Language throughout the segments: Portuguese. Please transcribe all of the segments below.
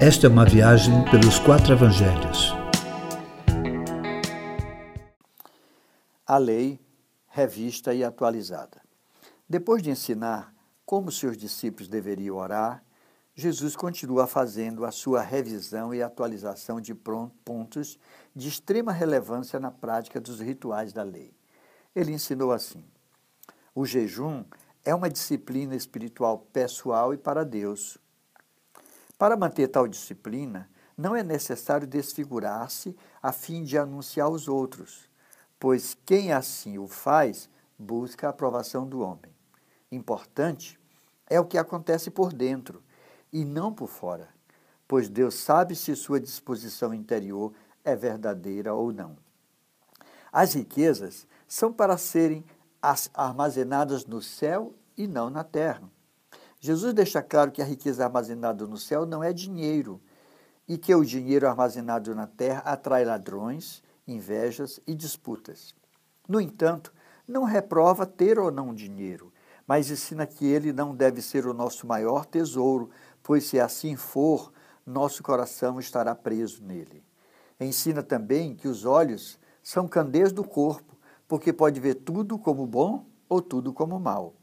Esta é uma viagem pelos quatro evangelhos. A lei revista e atualizada. Depois de ensinar como seus discípulos deveriam orar, Jesus continua fazendo a sua revisão e atualização de pontos de extrema relevância na prática dos rituais da lei. Ele ensinou assim: o jejum é uma disciplina espiritual pessoal e para Deus. Para manter tal disciplina, não é necessário desfigurar-se a fim de anunciar aos outros, pois quem assim o faz busca a aprovação do homem. Importante é o que acontece por dentro e não por fora, pois Deus sabe se sua disposição interior é verdadeira ou não. As riquezas são para serem armazenadas no céu e não na terra. Jesus deixa claro que a riqueza armazenada no céu não é dinheiro e que o dinheiro armazenado na terra atrai ladrões, invejas e disputas. No entanto, não reprova ter ou não dinheiro, mas ensina que ele não deve ser o nosso maior tesouro, pois se assim for, nosso coração estará preso nele. Ensina também que os olhos são candeias do corpo, porque pode ver tudo como bom ou tudo como mal.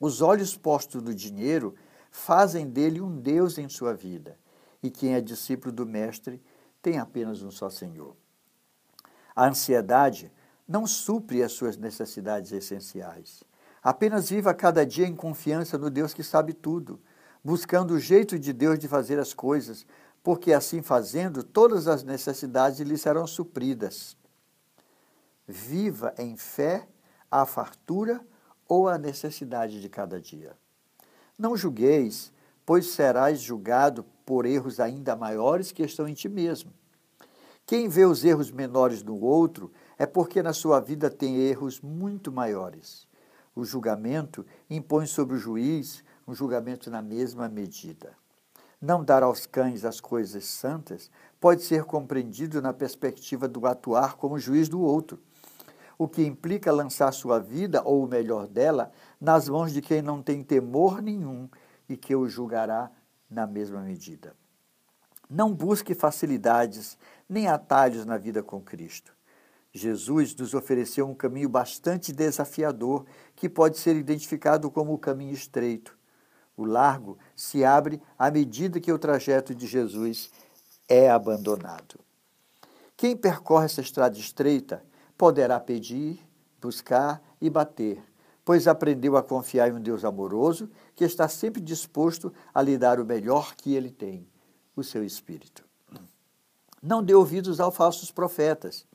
Os olhos postos no dinheiro fazem dele um Deus em sua vida, e quem é discípulo do Mestre tem apenas um só Senhor. A ansiedade não supre as suas necessidades essenciais. Apenas viva cada dia em confiança no Deus que sabe tudo, buscando o jeito de Deus de fazer as coisas, porque assim fazendo, todas as necessidades lhe serão supridas. Viva em fé a fartura ou a necessidade de cada dia. Não julgueis, pois serás julgado por erros ainda maiores que estão em ti mesmo. Quem vê os erros menores do outro é porque na sua vida tem erros muito maiores. O julgamento impõe sobre o juiz um julgamento na mesma medida. Não dar aos cães as coisas santas pode ser compreendido na perspectiva do atuar como juiz do outro o que implica lançar sua vida, ou o melhor dela, nas mãos de quem não tem temor nenhum e que o julgará na mesma medida. Não busque facilidades nem atalhos na vida com Cristo. Jesus nos ofereceu um caminho bastante desafiador que pode ser identificado como o caminho estreito. O largo se abre à medida que o trajeto de Jesus é abandonado. Quem percorre essa estrada estreita poderá pedir, buscar e bater, pois aprendeu a confiar em um Deus amoroso que está sempre disposto a lhe dar o melhor que ele tem, o seu espírito. Não dê ouvidos aos falsos profetas.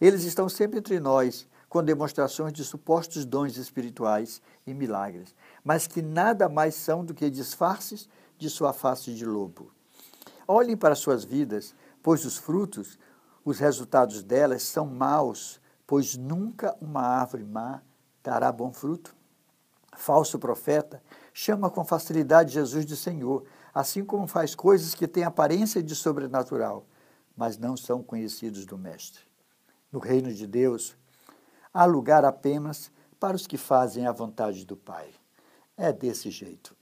Eles estão sempre entre nós, com demonstrações de supostos dons espirituais e milagres, mas que nada mais são do que disfarces de sua face de lobo. Olhem para suas vidas, pois os frutos, os resultados delas são maus, pois nunca uma árvore má dará bom fruto. Falso profeta chama com facilidade Jesus de Senhor, assim como faz coisas que têm aparência de sobrenatural, mas não são conhecidos do Mestre. No reino de Deus, há lugar apenas para os que fazem a vontade do Pai. É desse jeito.